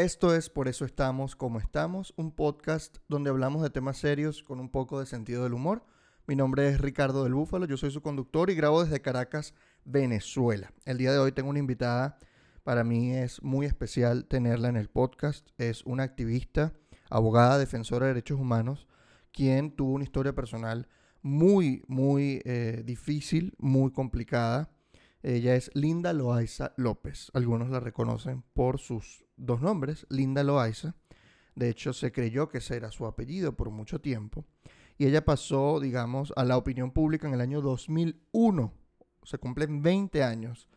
Esto es Por eso estamos como estamos, un podcast donde hablamos de temas serios con un poco de sentido del humor. Mi nombre es Ricardo del Búfalo, yo soy su conductor y grabo desde Caracas, Venezuela. El día de hoy tengo una invitada, para mí es muy especial tenerla en el podcast. Es una activista, abogada, defensora de derechos humanos, quien tuvo una historia personal muy, muy eh, difícil, muy complicada. Ella es Linda Loaiza López. Algunos la reconocen por sus dos nombres, Linda Loaiza. De hecho, se creyó que ese era su apellido por mucho tiempo. Y ella pasó, digamos, a la opinión pública en el año 2001. Se cumplen 20 años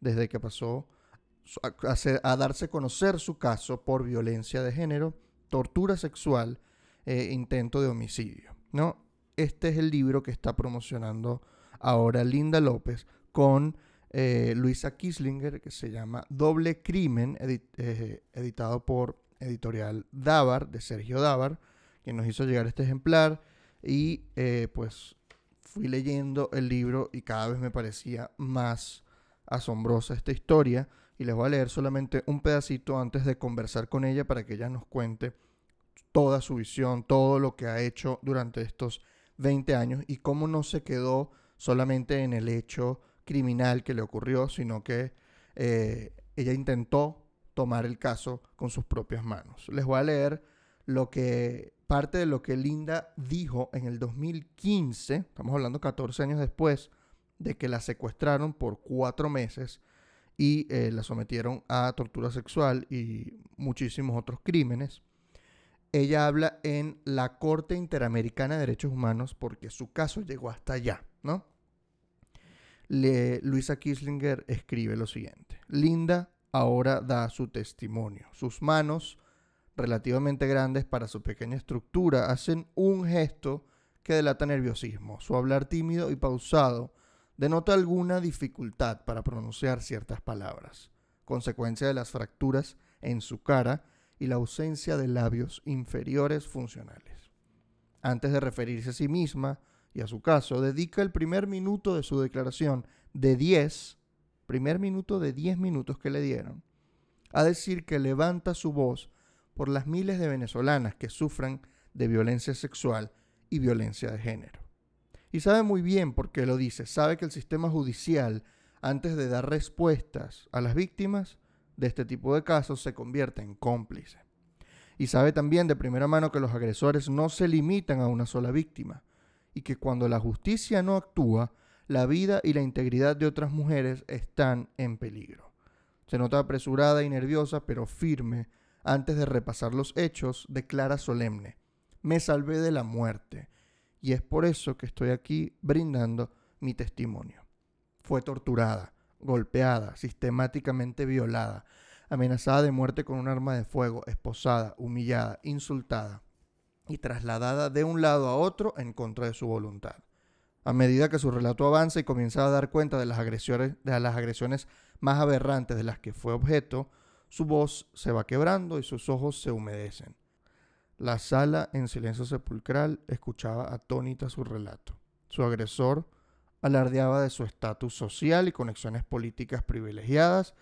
desde que pasó a, darse a conocer su caso por violencia de género, tortura sexual e intento de homicidio. ¿no? Este es el libro que está promocionando ahora Linda López con eh, Luisa Kislinger, que se llama Doble Crimen, eh, editado por editorial Davar, de Sergio Davar, quien nos hizo llegar este ejemplar. Y eh, pues fui leyendo el libro y cada vez me parecía más asombrosa esta historia. Y les voy a leer solamente un pedacito antes de conversar con ella para que ella nos cuente toda su visión, todo lo que ha hecho durante estos 20 años y cómo no se quedó solamente en el hecho criminal que le ocurrió, sino que eh, ella intentó tomar el caso con sus propias manos. Les voy a leer lo que parte de lo que Linda dijo en el 2015, estamos hablando 14 años después de que la secuestraron por cuatro meses y eh, la sometieron a tortura sexual y muchísimos otros crímenes. Ella habla en la Corte Interamericana de Derechos Humanos porque su caso llegó hasta allá, ¿no? Luisa Kislinger escribe lo siguiente. Linda ahora da su testimonio. Sus manos, relativamente grandes para su pequeña estructura, hacen un gesto que delata nerviosismo. Su hablar tímido y pausado denota alguna dificultad para pronunciar ciertas palabras, consecuencia de las fracturas en su cara y la ausencia de labios inferiores funcionales. Antes de referirse a sí misma, y a su caso, dedica el primer minuto de su declaración de 10, primer minuto de 10 minutos que le dieron, a decir que levanta su voz por las miles de venezolanas que sufran de violencia sexual y violencia de género. Y sabe muy bien por qué lo dice, sabe que el sistema judicial, antes de dar respuestas a las víctimas de este tipo de casos, se convierte en cómplice. Y sabe también de primera mano que los agresores no se limitan a una sola víctima, y que cuando la justicia no actúa, la vida y la integridad de otras mujeres están en peligro. Se nota apresurada y nerviosa, pero firme. Antes de repasar los hechos, declara solemne, me salvé de la muerte, y es por eso que estoy aquí brindando mi testimonio. Fue torturada, golpeada, sistemáticamente violada, amenazada de muerte con un arma de fuego, esposada, humillada, insultada y trasladada de un lado a otro en contra de su voluntad. A medida que su relato avanza y comienza a dar cuenta de las agresiones, de las agresiones más aberrantes de las que fue objeto, su voz se va quebrando y sus ojos se humedecen. La sala, en silencio sepulcral, escuchaba atónita su relato. Su agresor alardeaba de su estatus social y conexiones políticas privilegiadas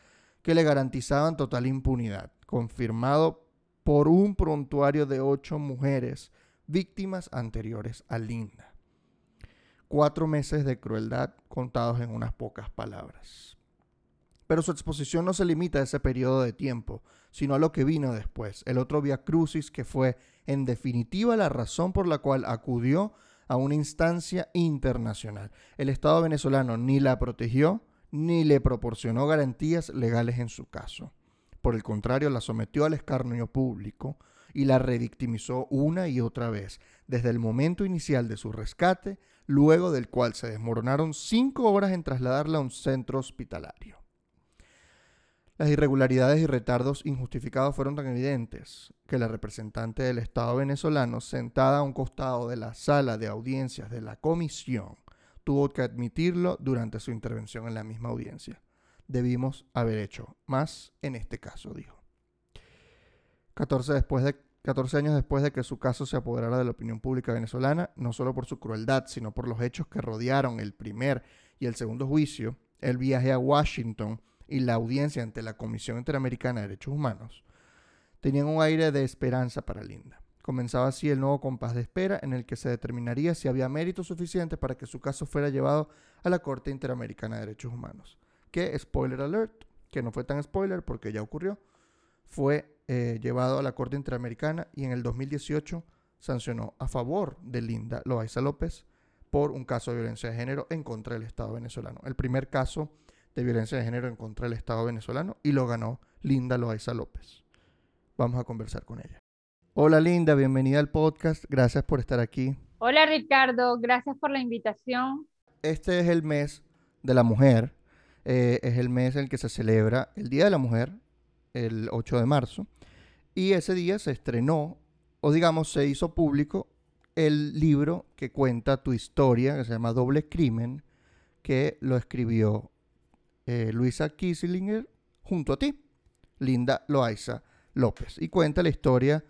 que le garantizaban total impunidad, confirmado por un prontuario de ocho mujeres víctimas anteriores a Linda. Cuatro meses de crueldad contados en unas pocas palabras. Pero su exposición no se limita a ese periodo de tiempo, sino a lo que vino después, el otro via crucis que fue, en definitiva, la razón por la cual acudió a una instancia internacional. El Estado venezolano ni la protegió ni le proporcionó garantías legales en su caso. Por el contrario, la sometió al escarnio público y la revictimizó una y otra vez, desde el momento inicial de su rescate, luego del cual se desmoronaron cinco horas en trasladarla a un centro hospitalario. Las irregularidades y retardos injustificados fueron tan evidentes que la representante del Estado venezolano, sentada a un costado de la sala de audiencias de la comisión, tuvo que admitirlo durante su intervención en la misma audiencia debimos haber hecho más en este caso, dijo. 14, después de, 14 años después de que su caso se apoderara de la opinión pública venezolana, no solo por su crueldad, sino por los hechos que rodearon el primer y el segundo juicio, el viaje a Washington y la audiencia ante la Comisión Interamericana de Derechos Humanos, tenían un aire de esperanza para Linda. Comenzaba así el nuevo compás de espera en el que se determinaría si había méritos suficientes para que su caso fuera llevado a la Corte Interamericana de Derechos Humanos. Que, spoiler alert, que no fue tan spoiler porque ya ocurrió, fue eh, llevado a la Corte Interamericana y en el 2018 sancionó a favor de Linda Loaiza López por un caso de violencia de género en contra del Estado venezolano. El primer caso de violencia de género en contra del Estado venezolano y lo ganó Linda Loaiza López. Vamos a conversar con ella. Hola Linda, bienvenida al podcast. Gracias por estar aquí. Hola Ricardo, gracias por la invitación. Este es el mes de la mujer. Eh, es el mes en el que se celebra el Día de la Mujer, el 8 de marzo. Y ese día se estrenó, o digamos, se hizo público el libro que cuenta tu historia, que se llama Doble Crimen, que lo escribió eh, Luisa Kieslinger junto a ti, Linda Loaiza López. Y cuenta la historia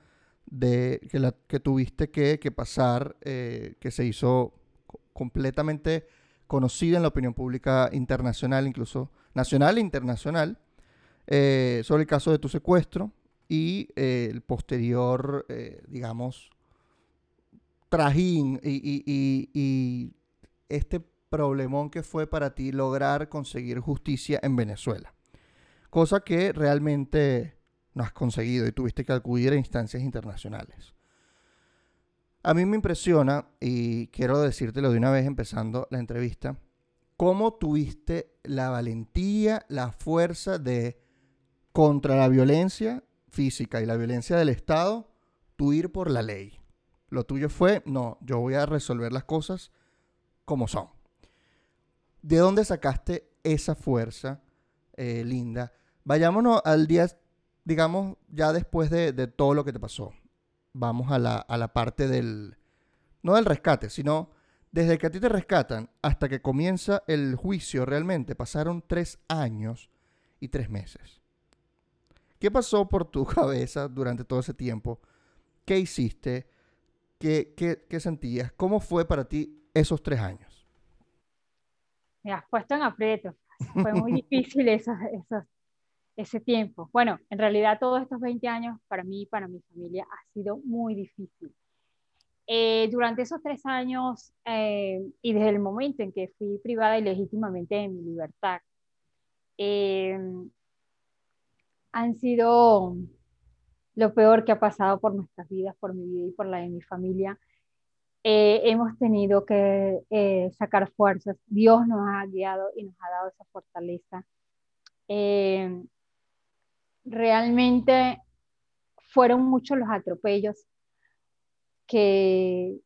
de que, la, que tuviste que, pasar, eh, que se hizo completamente conocida en la opinión pública internacional, incluso nacional e internacional, eh, sobre el caso de tu secuestro y el posterior, digamos, trajín y, este problemón que fue para ti lograr conseguir justicia en Venezuela. Cosa que realmente no has conseguido y tuviste que acudir a instancias internacionales. A mí me impresiona, y quiero decírtelo de una vez empezando la entrevista, cómo tuviste la valentía, la fuerza de, contra la violencia física y la violencia del Estado, tú ir por la ley. Lo tuyo fue, no, yo voy a resolver las cosas como son. ¿De dónde sacaste esa fuerza, eh, Linda? Vayámonos al día, digamos, ya después de, todo lo que te pasó. Vamos a la, a la parte del, no del rescate, sino desde que a ti te rescatan hasta que comienza el juicio realmente, pasaron tres años y tres meses. ¿Qué pasó por tu cabeza durante todo ese tiempo? ¿Qué hiciste? ¿Qué, qué, sentías? ¿Cómo fue para ti esos tres años? Me has puesto en aprieto. Fue muy difícil esos, ese tiempo. Bueno, en realidad todos estos 20 años para mí y para mi familia ha sido muy difícil. Eh, durante esos tres años eh, y desde el momento en que fui privada ilegítimamente de mi libertad, eh, han sido lo peor que ha pasado por nuestras vidas, por mi vida y por la de mi familia. Eh, hemos tenido que eh, sacar fuerzas. Dios nos ha guiado y nos ha dado esa fortaleza. Eh, realmente fueron muchos los atropellos que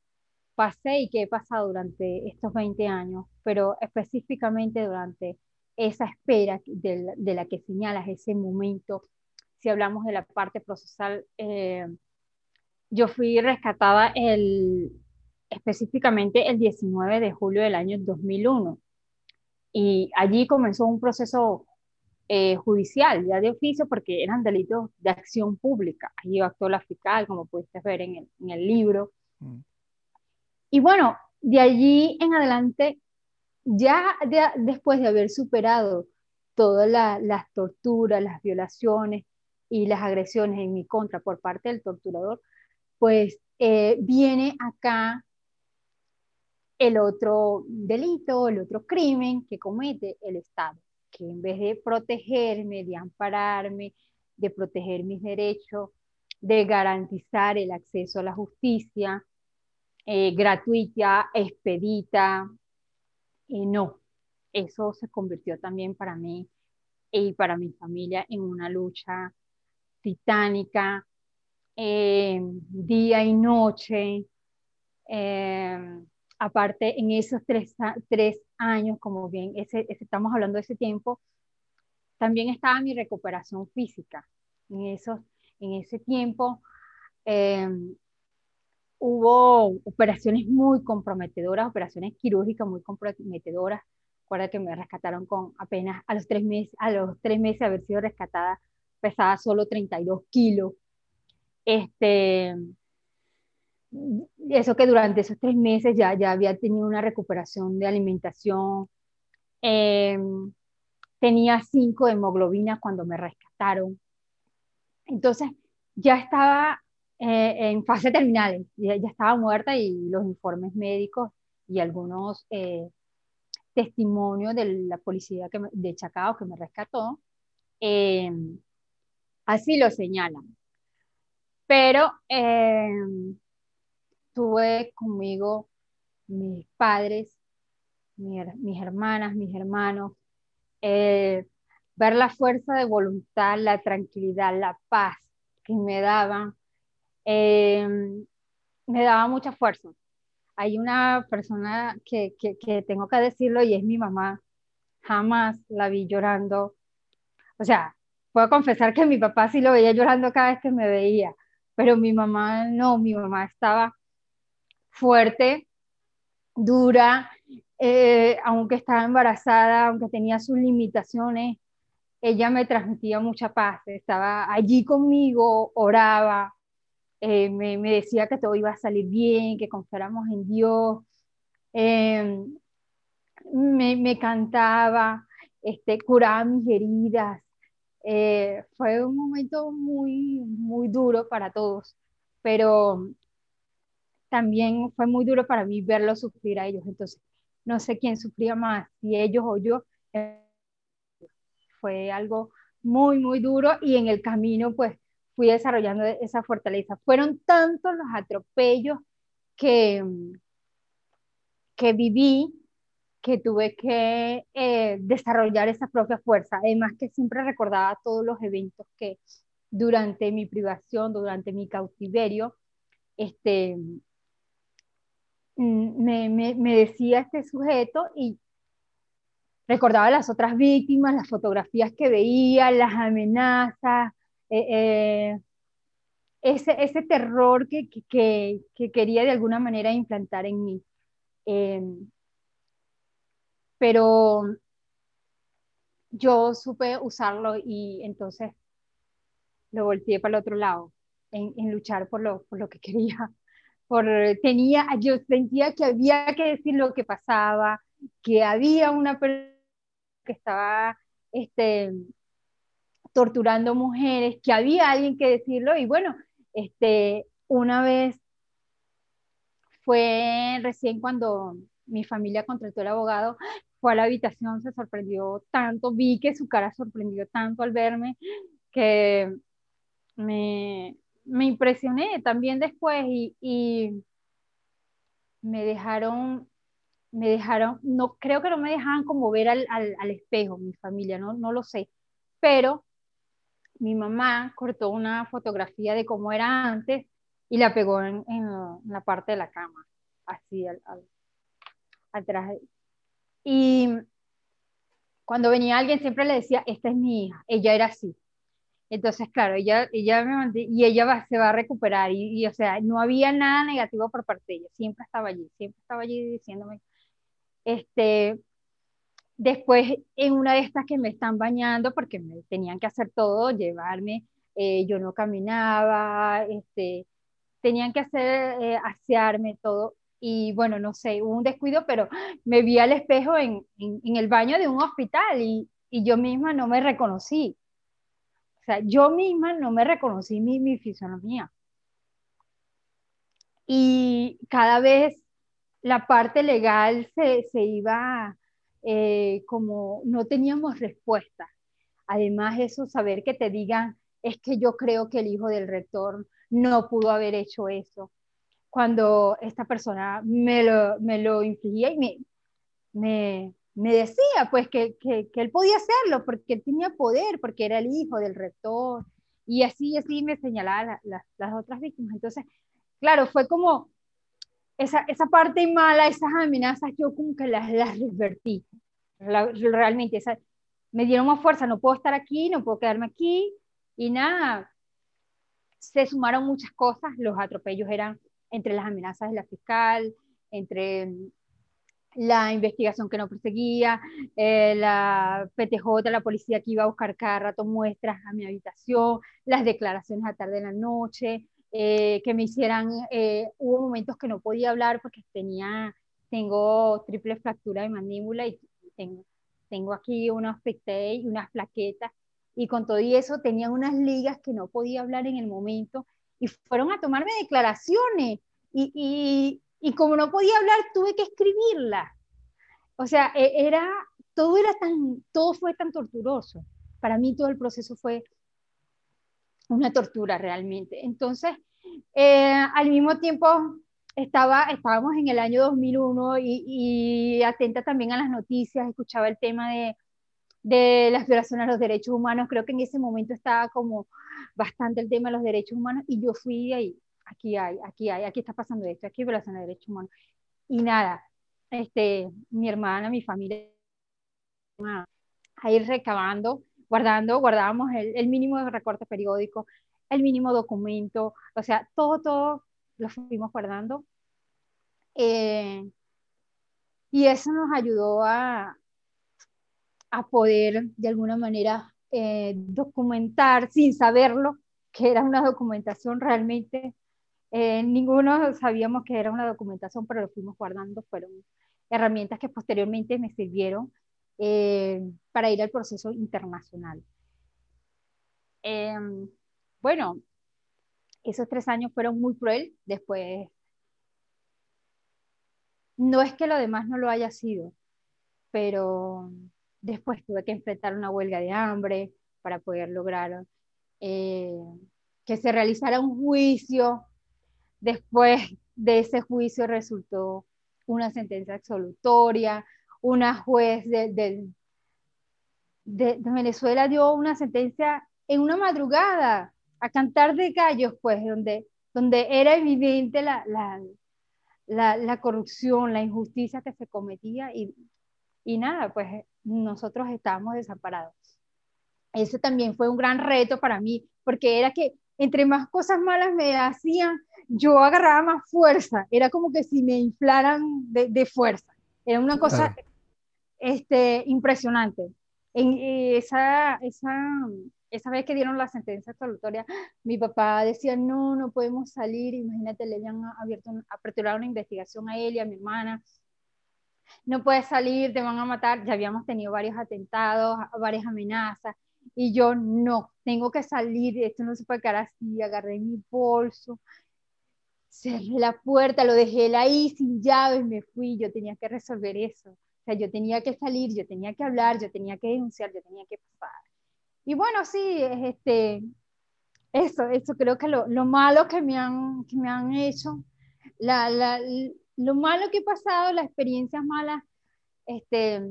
pasé y que he pasado durante estos 20 años, pero específicamente durante esa espera de la que señalas, ese momento. Si hablamos de la parte procesal, eh, yo fui rescatada el, específicamente el 19 de julio del año 2001 y allí comenzó un proceso eh, judicial, ya de oficio, porque eran delitos de acción pública. Allí actuó la fiscal, como pudiste ver en el, en el libro. Mm. Y bueno, de allí en adelante, ya después de haber superado todas las torturas, las violaciones, y las agresiones en mi contra por parte del torturador, pues eh, viene acá el otro delito, el otro crimen que comete el Estado, que en vez de protegerme, de ampararme, de proteger mis derechos, de garantizar el acceso a la justicia eh, gratuita, expedita, eh, no, eso se convirtió también para mí y para mi familia en una lucha titánica, eh, día y noche. Aparte, en esos tres, tres, años, como bien ese, estamos hablando de ese tiempo, también estaba mi recuperación física. En, esos, en ese tiempo eh, hubo operaciones muy comprometedoras, operaciones quirúrgicas muy comprometedoras. Recuerda que me rescataron con apenas a los tres meses, a los tres meses de haber sido rescatada pesaba solo 32 kilos. Este, eso que durante esos tres meses ya, ya había tenido una recuperación de alimentación. Em, tenía 5 de hemoglobina cuando me rescataron. Entonces, ya estaba eh, en fase terminal, ya, ya, estaba muerta y los informes médicos y algunos eh, testimonios de la policía que de Chacao que me rescató, eh, así lo señalan. Pero tuve conmigo mis padres, mis hermanas, mis hermanos, ver la fuerza de voluntad, la tranquilidad, la paz que me daban, me daba mucha fuerza hay una persona que, que, tengo que decirlo y es mi mamá. Jamás la vi llorando. O sea, puedo confesar que mi papá sí lo veía llorando cada vez que me veía, pero mi mamá no, mi mamá estaba fuerte, dura, eh, aunque estaba embarazada, aunque tenía sus limitaciones, ella me transmitía mucha paz, estaba allí conmigo, oraba, eh, me, decía que todo iba a salir bien, que confiáramos en Dios, em, me, cantaba, este, curaba mis heridas. Eh, fue un momento muy, muy duro para todos, pero también fue muy duro para mí verlos sufrir a ellos. Entonces, no sé quién sufría más, si ellos o yo. fue algo muy, muy duro y en el camino, pues, fui desarrollando esa fortaleza. Fueron tantos los atropellos que, que viví que tuve que eh, desarrollar esa propia fuerza. Además que siempre recordaba todos los eventos que durante mi privación, durante mi cautiverio, este, me, me, me decía este sujeto y recordaba las otras víctimas, las fotografías que veía, las amenazas, eh, eh, ese, ese, terror que, que, que, quería de alguna manera implantar en mí. Em, pero yo supe usarlo y entonces lo volteé para el otro lado, en, en luchar por lo, por lo que quería. Por, tenía, yo sentía que había que decir lo que pasaba, que había una persona que estaba este, torturando mujeres, que había alguien que decirlo y bueno, este, una vez fue recién cuando mi familia contrató al abogado, fue a la habitación, se sorprendió tanto, vi que su cara sorprendió tanto al verme que me, me impresioné también después y, me dejaron, me dejaron, no creo que no me dejaban como ver al, al, al espejo mi familia, no, no lo sé, pero mi mamá cortó una fotografía de cómo era antes y la pegó en, la parte de la cama, así al, atrás. Y cuando venía alguien siempre le decía, esta es mi hija, ella era así. Entonces, claro, ella, ella me y ella va, se va a recuperar y, o sea, no había nada negativo por parte de ella, siempre estaba allí, siempre estaba allí diciéndome, este, Después, en una de estas que me están bañando, porque me tenían que hacer todo, llevarme, eh, yo no caminaba, este, tenían que hacer, eh, asearme todo. Y bueno, no sé, hubo un descuido, pero me vi al espejo en, en, el baño de un hospital y, y, yo misma no me reconocí. O sea, yo misma no me reconocí mi, mi fisonomía. Y cada vez la parte legal se, se iba eh, como no teníamos respuesta. Además, eso, saber que te digan, es que yo creo que el hijo del rector no pudo haber hecho eso. Cuando esta persona me lo, me lo infligía y me, me, me decía pues que, que, que, él podía hacerlo porque él tenía poder, porque era el hijo del rector. Y así, así me señalaba las otras víctimas. Entonces, claro, fue como esa, esa parte mala, esas amenazas, yo como que las, las revertí. realmente, esa, me dieron más fuerza, no puedo estar aquí, no puedo quedarme aquí, y nada, se sumaron muchas cosas, los atropellos eran entre las amenazas de la fiscal, entre la investigación que no perseguía, eh, la PTJ, la policía que iba a buscar cada rato muestras a mi habitación, las declaraciones a tarde de la noche, eh, que me hicieran, eh, hubo momentos que no podía hablar porque tenía, tengo triple fractura de mandíbula y tengo, tengo aquí unos pectei y unas plaquetas. Y con todo y eso tenían unas ligas que no podía hablar en el momento y fueron a tomarme declaraciones. Y, y como no podía hablar tuve que escribirla. O sea, e, era, todo era tan, todo fue tan torturoso. Para mí todo el proceso fue una tortura realmente. Entonces, eh, al mismo tiempo estaba, estábamos en el año 2001 y, y, atenta también a las noticias, escuchaba el tema de, de las violaciones a los derechos humanos, creo que en ese momento estaba como bastante el tema de los derechos humanos y yo fui ahí, aquí hay, aquí hay, aquí está pasando esto, aquí hay violación de derechos humanos. Y nada, este, mi hermana, mi familia, a ir recabando, guardando, guardábamos el, el mínimo de recorte periódico, el mínimo documento, o sea, todo, todo lo fuimos guardando. Eh, y eso nos ayudó a, a poder de alguna manera eh, documentar sin saberlo, que era una documentación realmente. Eh, ninguno sabíamos que era una documentación, pero lo fuimos guardando. Fueron herramientas que posteriormente me sirvieron para ir al proceso internacional. Em, bueno, esos tres años fueron muy cruel. Después, no es que lo demás no lo haya sido, pero después tuve que enfrentar una huelga de hambre para poder lograr eh, que se realizara un juicio. Después de ese juicio resultó una sentencia absolutoria. Una juez de, de, de Venezuela dio una sentencia en una madrugada a cantar de gallos, pues, donde, donde era evidente la, la, la, corrupción, la injusticia que se cometía y, y nada, pues nosotros estábamos desamparados. Eso también fue un gran reto para mí, porque era que entre más cosas malas me hacían, yo agarraba más fuerza, era como que si me inflaran de, de fuerza, era una cosa este, impresionante. En esa, esa, esa vez que dieron la sentencia absolutoria, mi papá decía, no, no podemos salir, imagínate, le habían abierto, aperturado una investigación a él y a mi hermana, no puedes salir, te van a matar, ya habíamos tenido varios atentados, varias amenazas, y yo no, tengo que salir, esto no se puede quedar así, agarré mi bolso, cerré la puerta, lo dejé ahí sin llave, me fui, yo tenía que resolver eso, o sea, yo tenía que salir, yo tenía que hablar, yo tenía que denunciar, yo tenía que pasar. Y bueno, sí, este, eso, eso creo que lo, lo malo que me han, que me han hecho, la, la, lo malo que he pasado, las experiencias malas, este,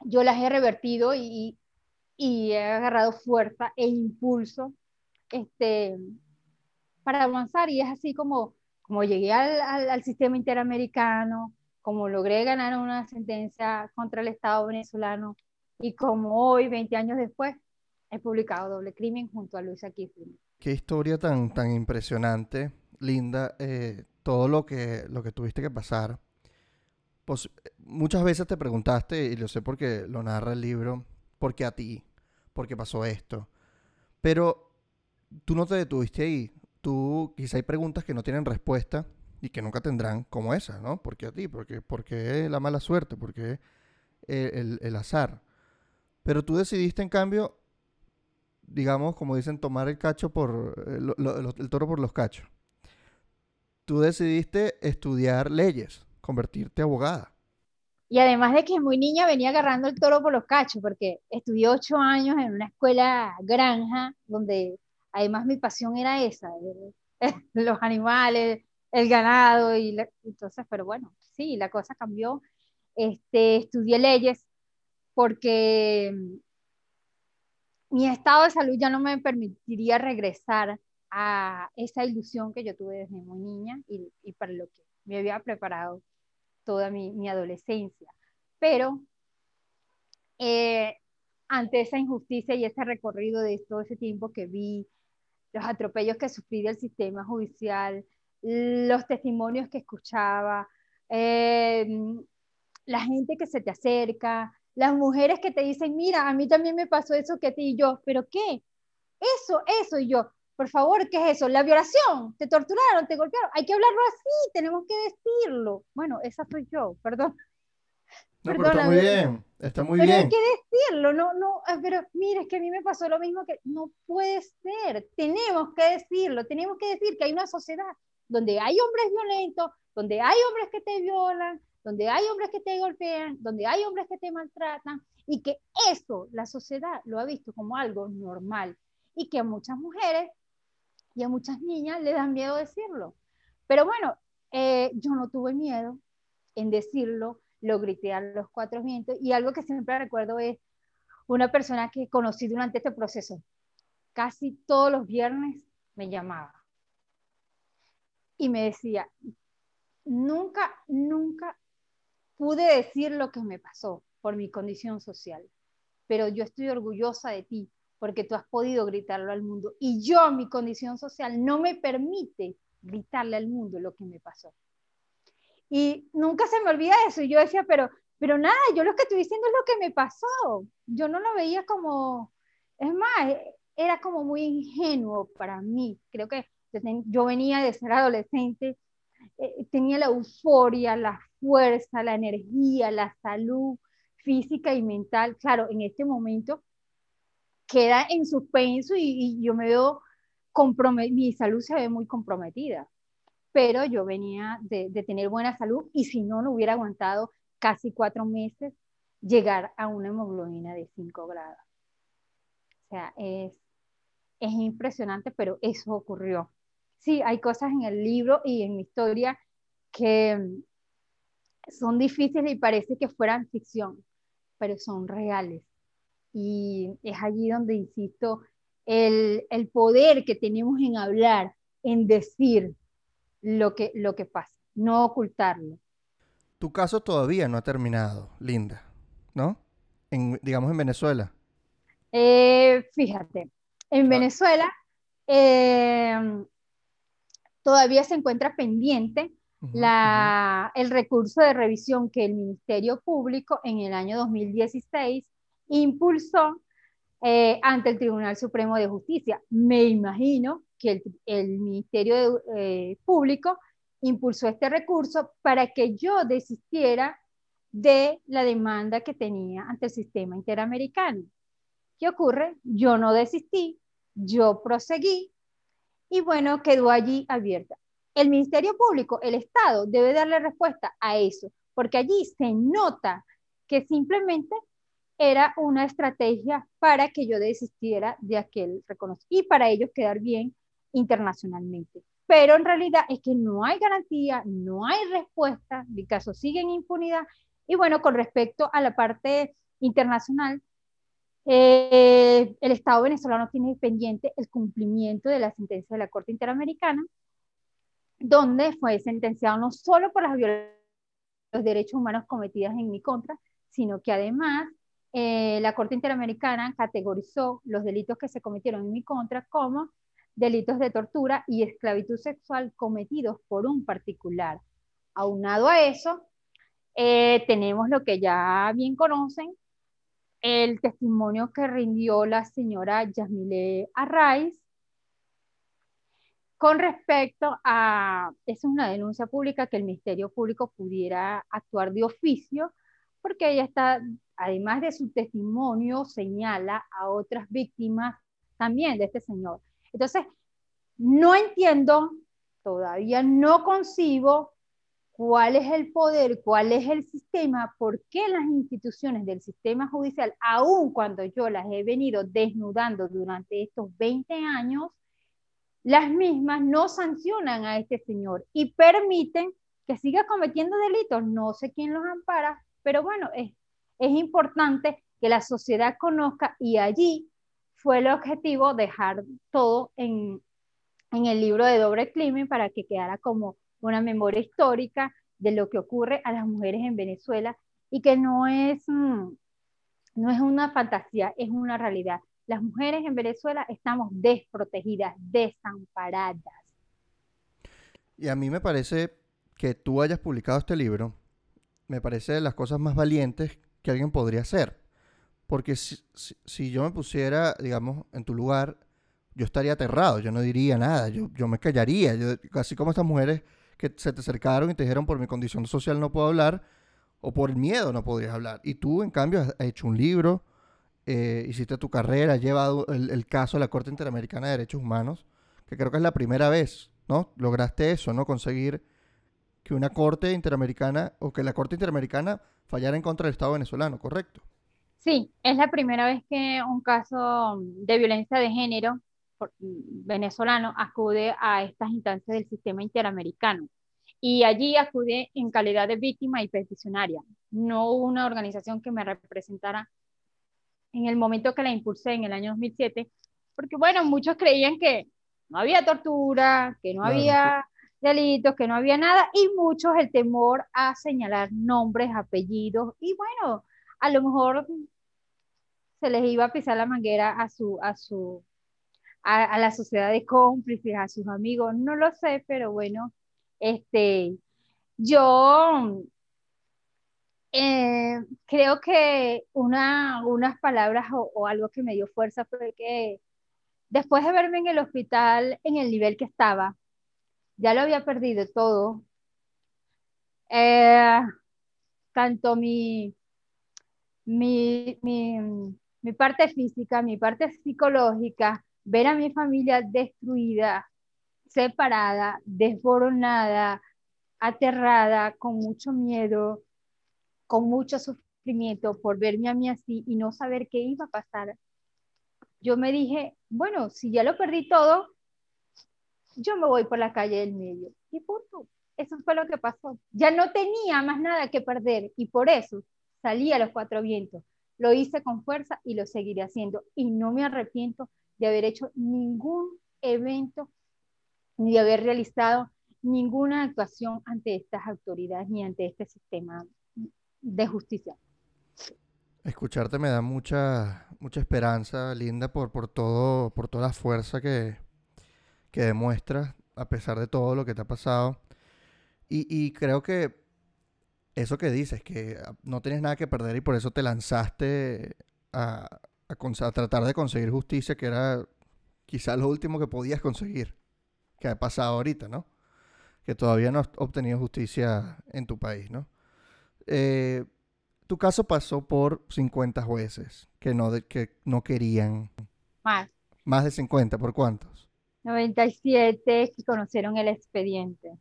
yo las he revertido y, y he agarrado fuerza e impulso este, para avanzar. Y es así como, como llegué al, al, al sistema interamericano, como logré ganar una sentencia contra el Estado venezolano y como hoy, 20 años después, he publicado Doble Crimen junto a Luisa Kiflin. Qué historia tan, tan impresionante, Linda. Eh, todo lo que, lo que tuviste que pasar. Pues, muchas veces te preguntaste, y lo sé porque lo narra el libro, ¿por qué a ti? ¿Por qué pasó esto? Pero tú no te detuviste ahí. Tú quizá hay preguntas que no tienen respuesta y que nunca tendrán como esa, ¿no? ¿Por qué a ti? ¿Por qué, por la mala suerte? ¿Por qué el, el, el azar? Pero tú decidiste, en cambio, digamos, como dicen, tomar el cacho por eh, el toro por los cachos. Tú decidiste estudiar leyes, convertirte abogada. Y además de que muy niña venía agarrando el toro por los cachos, porque estudié ocho años en una escuela granja, donde además mi pasión era esa, los animales, el ganado, y entonces, pero bueno, sí, la cosa cambió. Este, estudié leyes porque mi estado de salud ya no me permitiría regresar a esa ilusión que yo tuve desde muy niña y, y para lo que me había preparado toda mi, mi adolescencia. Pero eh, ante esa injusticia y ese recorrido de todo ese tiempo que vi, los atropellos que sufrí del sistema judicial, los testimonios que escuchaba, eh, la gente que se te acerca, las mujeres que te dicen, mira, a mí también me pasó eso que a ti y yo, pero ¿qué? Eso, eso y yo, por favor, ¿qué es eso? La violación, te torturaron, te golpearon, hay que hablarlo así, tenemos que decirlo. Bueno, esa soy yo, perdón. No, pero está muy bien, está muy pero bien. hay que decirlo, no, no, ah, pero mira, es que a mí me pasó lo mismo que no puede ser, tenemos que decirlo, tenemos que decir que hay una sociedad donde hay hombres violentos, donde hay hombres que te violan, donde hay hombres que te golpean, donde hay hombres que te maltratan, y que eso la sociedad lo ha visto como algo normal, y que a muchas mujeres y a muchas niñas le dan miedo decirlo. Pero bueno, eh, yo no tuve miedo en decirlo, lo grité a los cuatro vientos, y algo que siempre recuerdo es una persona que conocí durante este proceso. Casi todos los viernes me llamaba y me decía, nunca, nunca pude decir lo que me pasó por mi condición social, pero yo estoy orgullosa de ti porque tú has podido gritarlo al mundo y yo, mi condición social, no me permite gritarle al mundo lo que me pasó. Y nunca se me olvida eso. Y yo decía, pero, pero nada, yo lo que estoy diciendo es lo que me pasó. Yo no lo veía como, es más, era como muy ingenuo para mí. Creo que yo venía de ser adolescente, eh, tenía la euforia, la fuerza, la energía, la salud física y mental. Claro, en este momento queda en suspenso y, y yo me veo comprometida, mi salud se ve muy comprometida, pero yo venía de, de, tener buena salud y si no, no hubiera aguantado casi cuatro meses llegar a una hemoglobina de 5 grados. O sea, es, es impresionante, pero eso ocurrió sí, hay cosas en el libro y en mi historia que son difíciles y parece que fueran ficción, pero son reales. Y es allí donde insisto, el, el poder que tenemos en hablar, en decir lo que, lo que pasa, no ocultarlo. Tu caso todavía no ha terminado, Linda, ¿no? En, digamos en Venezuela. Eh, fíjate, en Venezuela eh, todavía se encuentra pendiente la, el recurso de revisión que el Ministerio Público en el año 2016 impulsó eh, ante el Tribunal Supremo de Justicia. Me imagino que el, Ministerio eh, Público impulsó este recurso para que yo desistiera de la demanda que tenía ante el sistema interamericano. ¿Qué ocurre? Yo no desistí, yo proseguí y bueno, quedó allí abierta. El Ministerio Público, el Estado, debe darle respuesta a eso, porque allí se nota que simplemente era una estrategia para que yo desistiera de aquel reconocimiento y para ellos quedar bien internacionalmente. Pero en realidad es que no hay garantía, no hay respuesta, mi caso sigue en impunidad. Y bueno, con respecto a la parte internacional, eh, el Estado venezolano tiene pendiente el cumplimiento de la sentencia de la Corte Interamericana, donde fue sentenciado no solo por las violaciones de los derechos humanos cometidas en mi contra, sino que además eh, la Corte Interamericana categorizó los delitos que se cometieron en mi contra como delitos de tortura y esclavitud sexual cometidos por un particular. Aunado a eso, eh, tenemos lo que ya bien conocen, el testimonio que rindió la señora Yasmile Arraiz con respecto a, es una denuncia pública que el Ministerio Público pudiera actuar de oficio, porque ella está, además de su testimonio, señala a otras víctimas también de este señor. Entonces, no entiendo, todavía no concibo cuál es el poder, cuál es el sistema, por qué las instituciones del sistema judicial, aun cuando yo las he venido desnudando durante estos 20 años, las mismas no sancionan a este señor y permiten que siga cometiendo delitos. No sé quién los ampara, pero bueno, es, es importante que la sociedad conozca y allí fue el objetivo dejar todo en, en el libro de Doble Climen para que quedara como una memoria histórica de lo que ocurre a las mujeres en Venezuela y que no es, mm, no es una fantasía, es una realidad. Las mujeres en Venezuela estamos desprotegidas, desamparadas. Y a mí me parece que tú hayas publicado este libro, me parece de las cosas más valientes que alguien podría hacer. Porque si, yo me pusiera, digamos, en tu lugar, yo estaría aterrado, yo no diría nada, yo, yo me callaría, yo, así como estas mujeres que se te acercaron y te dijeron por mi condición social no puedo hablar, o por el miedo no podrías hablar. Y tú, en cambio, has hecho un libro, eh, hiciste tu carrera, has llevado el, caso a la Corte Interamericana de Derechos Humanos, que creo que es la primera vez, ¿no? Lograste eso, ¿no? Conseguir que una Corte Interamericana o que la Corte Interamericana fallara en contra del Estado venezolano, ¿correcto? Sí, es la primera vez que un caso de violencia de género venezolano acude a estas instancias del sistema interamericano. Y allí acude en calidad de víctima y peticionaria, no una organización que me representara en el momento que la impulsé en el año 2007, porque bueno, muchos creían que no había tortura, que no había delitos, que no había nada, y muchos el temor a señalar nombres, apellidos, y bueno, a lo mejor se les iba a pisar la manguera a su, a su, a, la sociedad de cómplices, a sus amigos, no lo sé, pero bueno, este, yo eh, creo que una, unas palabras o, algo que me dio fuerza fue que después de verme en el hospital en el nivel que estaba, ya lo había perdido todo. Eh, tanto mi, mi, mi, mi parte física, mi parte psicológica, ver a mi familia destruida, separada, desboronada, aterrada, con mucho miedo, con mucho sufrimiento por verme a mí así y no saber qué iba a pasar. Yo me dije, bueno, si ya lo perdí todo, yo me voy por la calle del medio. Y punto. Eso fue lo que pasó. Ya no tenía más nada que perder y por eso salí a los cuatro vientos. Lo hice con fuerza y lo seguiré haciendo. Y no me arrepiento de haber hecho ningún evento ni de haber realizado ninguna actuación ante estas autoridades ni ante este sistema de justicia. Escucharte me da mucha, mucha esperanza, Linda, por, por, todo, por toda la fuerza que, que demuestras a pesar de todo lo que te ha pasado. Y, y creo que eso que dices, que no tienes nada que perder y por eso te lanzaste a, a, tratar de conseguir justicia, que era quizás lo último que podías conseguir, que ha pasado ahorita, ¿no? Que todavía no has obtenido justicia en tu país, ¿no? Eh, tu caso pasó por 50 jueces que no, que no querían. Más. Más de 50, ¿por cuántos? 97 que conocieron el expediente.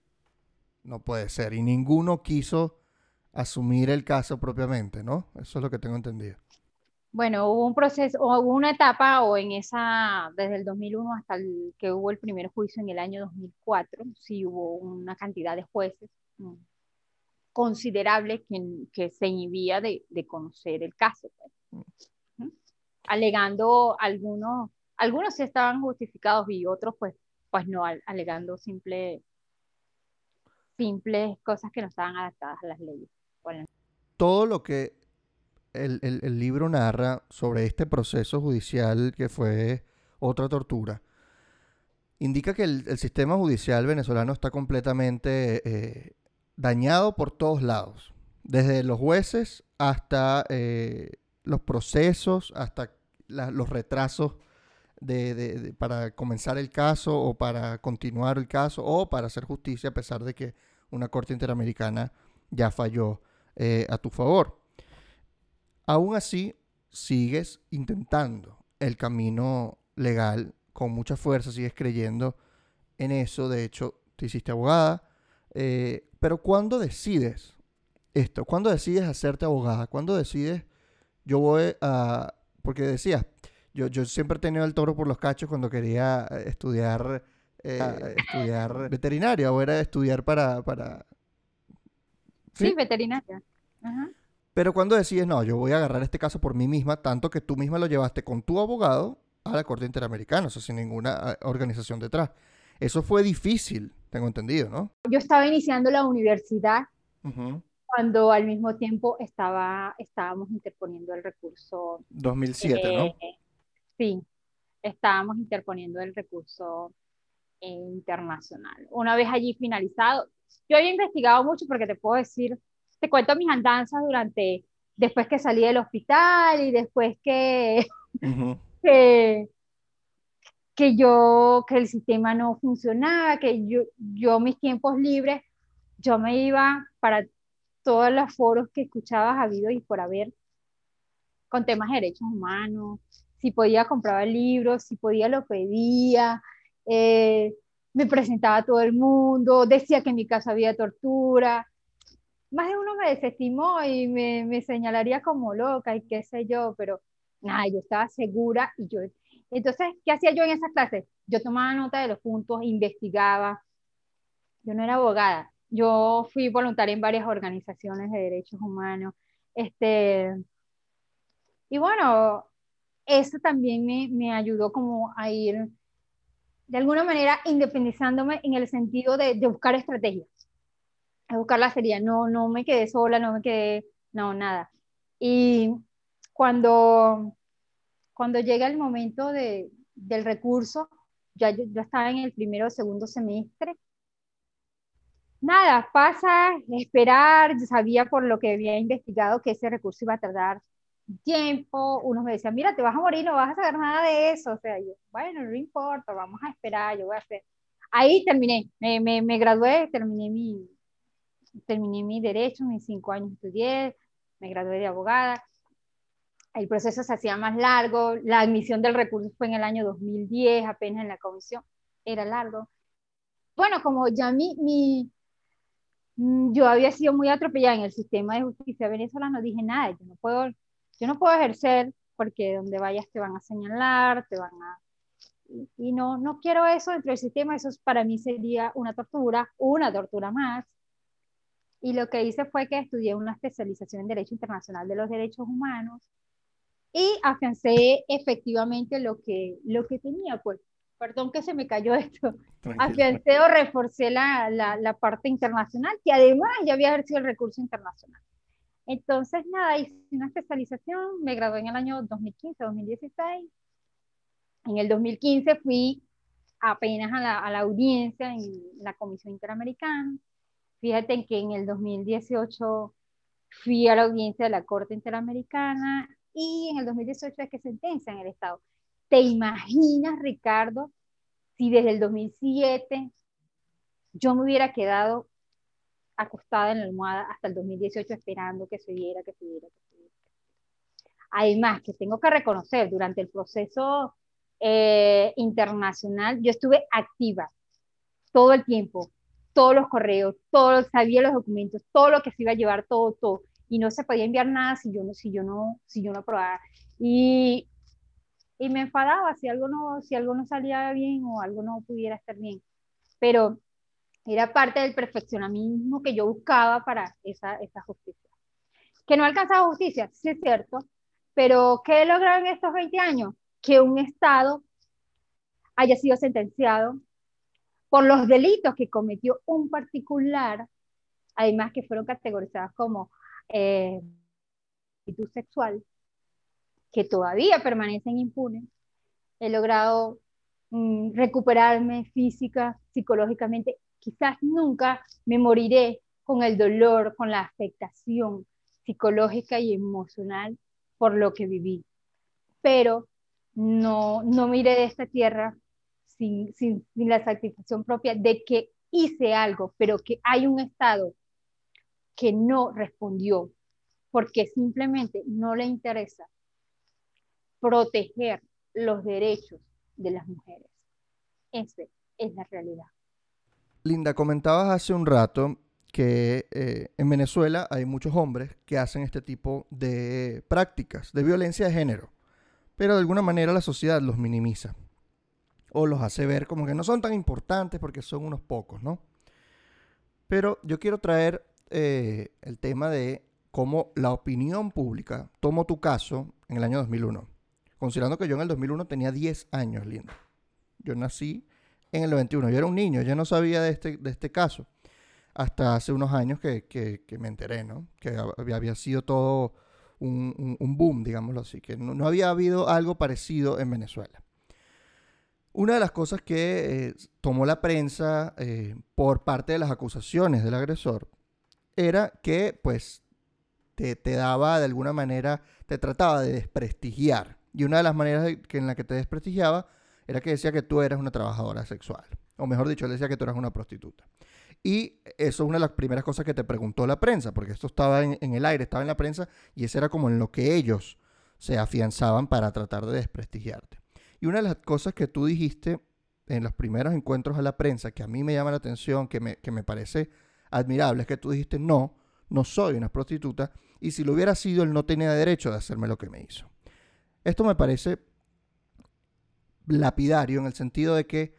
No puede ser. Y ninguno quiso asumir el caso propiamente, ¿no? Eso es lo que tengo entendido. Bueno, hubo un proceso, o hubo una etapa, o en esa, desde el 2001 hasta el que hubo el primer juicio en el año 2004, sí hubo una cantidad de jueces mm, considerable que, que se inhibía de, de, conocer el caso, pues. ¿Mm? alegando algunos, algunos sí estaban justificados y otros pues, pues no, alegando simple, simples cosas que no estaban adaptadas a las leyes. Todo lo que el, libro narra sobre este proceso judicial que fue otra tortura, indica que el, sistema judicial venezolano está completamente eh, dañado por todos lados, desde los jueces hasta eh, los procesos, hasta los retrasos para comenzar el caso o para continuar el caso o para hacer justicia a pesar de que una corte interamericana ya falló eh, a tu favor. Aún así, sigues intentando el camino legal con mucha fuerza, sigues creyendo en eso. De hecho, te hiciste abogada. Eh, pero ¿cuándo decides esto? ¿Cuándo decides hacerte abogada? ¿Cuándo decides, yo voy a... Porque decías, yo, yo siempre he tenido el toro por los cachos cuando quería eh, estudiar, eh, estudiar veterinaria o era estudiar para... para... Sí, veterinaria. Ajá. Pero cuando decides, no, yo voy a agarrar este caso por mí misma, tanto que tú misma lo llevaste con tu abogado a la Corte Interamericana, o sea, sin ninguna ah, organización detrás. Eso fue difícil, tengo entendido, ¿no? Yo estaba iniciando la universidad cuando al mismo tiempo estaba, estábamos interponiendo el recurso. 2007, ¿no? Sí, estábamos interponiendo el recurso eh, internacional. Una vez allí finalizado, yo había investigado mucho porque te puedo decir te cuento mis andanzas durante, después que salí del hospital y después que, que, yo, que el sistema no funcionaba, que yo, yo mis tiempos libres, yo me iba para todos los foros que escuchabas habido y por haber con temas de derechos humanos, si podía compraba libros, si podía lo pedía, eh, me presentaba a todo el mundo, decía que en mi casa había tortura. Más de uno me desestimó y me, me señalaría como loca y qué sé yo, pero nada, yo estaba segura y yo... Entonces, ¿qué hacía yo en esas clases? Yo tomaba nota de los puntos, investigaba. Yo no era abogada, yo fui voluntaria en varias organizaciones de derechos humanos. Este, y bueno, eso también me, me ayudó como a ir de alguna manera independizándome en el sentido de, buscar estrategias, a buscar la sería, no, no me quedé sola, no me quedé, no, nada. Y cuando, cuando llega el momento de, del recurso, ya yo, estaba en el primero o segundo semestre, nada, pasa, esperar, sabía por lo que había investigado que ese recurso iba a tardar tiempo, unos me decían, mira, te vas a morir, no vas a saber nada de eso, o sea, yo, bueno, no importa, vamos a esperar, yo voy a hacer. Ahí terminé, me, me, me gradué, terminé mi, terminé mi derecho, mis cinco años estudié, me gradué de abogada. El proceso se hacía más largo, la admisión del recurso fue en el año 2010, apenas en la comisión, era largo. Bueno, como ya mi, mi, yo había sido muy atropellada en el sistema de justicia venezolano, dije, nada, yo no puedo yo no puedo ejercer porque donde vayas te van a señalar, te van a... Y, no, no quiero eso dentro del sistema, eso para mí sería una tortura, una tortura más. Y lo que hice fue que estudié una especialización en Derecho Internacional de los Derechos Humanos y afiancé efectivamente lo que, lo que tenía, pues, perdón que se me cayó esto, afiancé o reforcé la, la, la, parte internacional, que además ya había ejercido el recurso internacional. Entonces, nada, hice una especialización, me gradué en el año 2015, 2016. En el 2015 fui apenas a la, a la audiencia en la Comisión Interamericana. Fíjate que en el 2018 fui a la audiencia de la Corte Interamericana y en el 2018 es que sentencia en el Estado. ¿Te imaginas, Ricardo, si desde el 2007 yo me hubiera quedado acostada en la almohada hasta el 2018 esperando que se diera, que se diera, que se diera. Además, que tengo que reconocer, durante el proceso eh, internacional, yo estuve activa todo el tiempo, todos los correos, todo, sabía los documentos, todo lo que se iba a llevar, todo, todo. Y no se podía enviar nada si yo no, si yo no, si yo no aprobaba. Y, y me enfadaba si algo, no, si algo no salía bien o algo no pudiera estar bien. Pero era parte del perfeccionamiento que yo buscaba para esa, esa justicia. Que no alcanzaba justicia, sí es cierto, pero ¿qué he logrado en estos 20 años? Que un Estado haya sido sentenciado por los delitos que cometió un particular, además que fueron categorizados como eh, sexual, que todavía permanecen impunes. He logrado mm, recuperarme física, psicológicamente quizás nunca me moriré con el dolor, con la afectación psicológica y emocional por lo que viví. Pero no, no miré de esta tierra sin, sin, sin la satisfacción propia de que hice algo, pero que hay un Estado que no respondió porque simplemente no le interesa proteger los derechos de las mujeres. Esa es la realidad. Linda, comentabas hace un rato que eh, en Venezuela hay muchos hombres que hacen este tipo de prácticas de violencia de género, pero de alguna manera la sociedad los minimiza o los hace ver como que no son tan importantes porque son unos pocos, ¿no? Pero yo quiero traer eh, el tema de cómo la opinión pública tomó tu caso en el año 2001, considerando que yo en el 2001 tenía 10 años, Linda. Yo nací en el 91. Yo era un niño, yo no sabía de este, de este caso. Hasta hace unos años que, que, me enteré, ¿no? Que había, sido todo un, un, boom, digámoslo así, que no, había habido algo parecido en Venezuela. Una de las cosas que eh, tomó la prensa eh, por parte de las acusaciones del agresor era que, pues, te, te, daba de alguna manera, te trataba de desprestigiar. Y una de las maneras que, en la que te desprestigiaba era que decía que tú eras una trabajadora sexual. O mejor dicho, él decía que tú eras una prostituta. Y eso es una de las primeras cosas que te preguntó la prensa, porque esto estaba en, el aire, estaba en la prensa, y eso era como en lo que ellos se afianzaban para tratar de desprestigiarte. Y una de las cosas que tú dijiste en los primeros encuentros a la prensa, que a mí me llama la atención, que me, que me parece admirable, es que tú dijiste, no, no soy una prostituta, y si lo hubiera sido, él no tenía derecho de hacerme lo que me hizo. Esto me parece lapidario en el sentido de que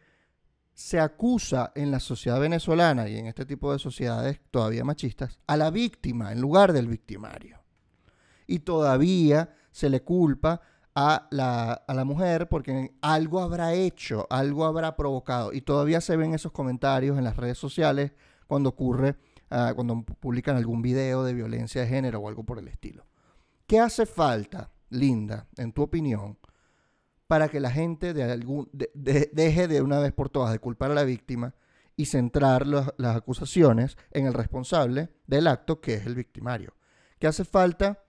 se acusa en la sociedad venezolana y en este tipo de sociedades todavía machistas a la víctima en lugar del victimario. Y todavía se le culpa a la, a la, mujer porque algo habrá hecho, algo habrá provocado. Y todavía se ven esos comentarios en las redes sociales cuando ocurre, uh, cuando publican algún video de violencia de género o algo por el estilo. ¿Qué hace falta, Linda, en tu opinión, para que la gente de algún, de, de, deje de una vez por todas de culpar a la víctima y centrar las acusaciones en el responsable del acto, que es el victimario? ¿Qué hace falta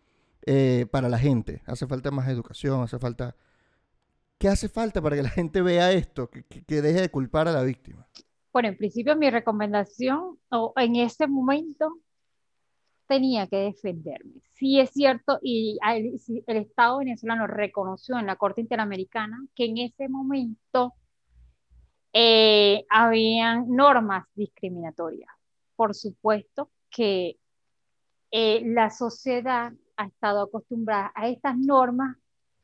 eh, para la gente? ¿Hace falta más educación? ¿Hace falta... ¿Qué hace falta para que la gente vea esto, que, que, deje de culpar a la víctima? Bueno, en principio mi recomendación o en ese momento tenía que defenderme. Sí es cierto, y el, el, Estado venezolano reconoció en la Corte Interamericana que en ese momento eh, habían normas discriminatorias. Por supuesto que eh, la sociedad ha estado acostumbrada a estas normas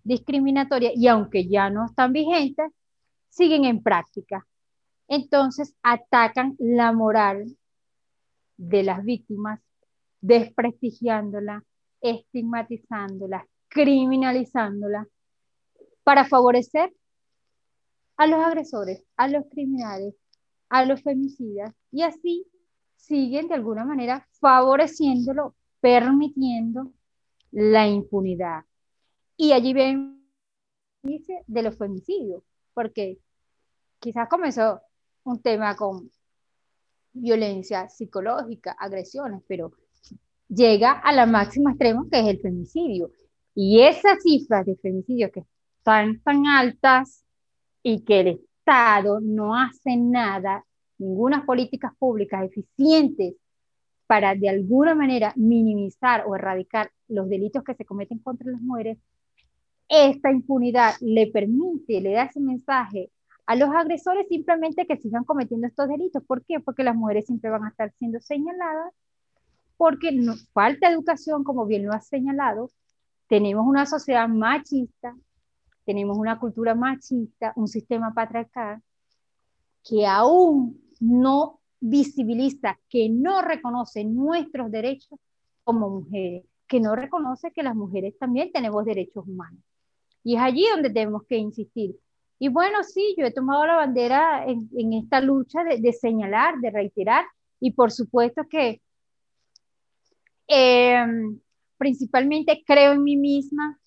discriminatorias y aunque ya no están vigentes, siguen en práctica. Entonces atacan la moral de las víctimas desprestigiándola, estigmatizándola, criminalizándola, para favorecer a los agresores, a los criminales, a los femicidas, y así siguen de alguna manera favoreciéndolo, permitiendo la impunidad. Y allí ven, dice, de los femicidios, porque quizás comenzó un tema con violencia psicológica, agresiones, pero llega a la máxima extrema que es el femicidio. Y esas cifras de femicidio que están tan altas y que el Estado no hace nada, ninguna políticas públicas eficientes para de alguna manera minimizar o erradicar los delitos que se cometen contra las mujeres, esta impunidad le permite, le da ese mensaje a los agresores simplemente que sigan cometiendo estos delitos. ¿Por qué? Porque las mujeres siempre van a estar siendo señaladas porque nos falta educación, como bien lo has señalado, tenemos una sociedad machista, tenemos una cultura machista, un sistema patriarcal que aún no visibiliza, que no reconoce nuestros derechos como mujeres, que no reconoce que las mujeres también tenemos derechos humanos. Y es allí donde tenemos que insistir. Y bueno, sí, yo he tomado la bandera en, esta lucha de, señalar, de reiterar, y por supuesto que eh, principalmente creo en mí misma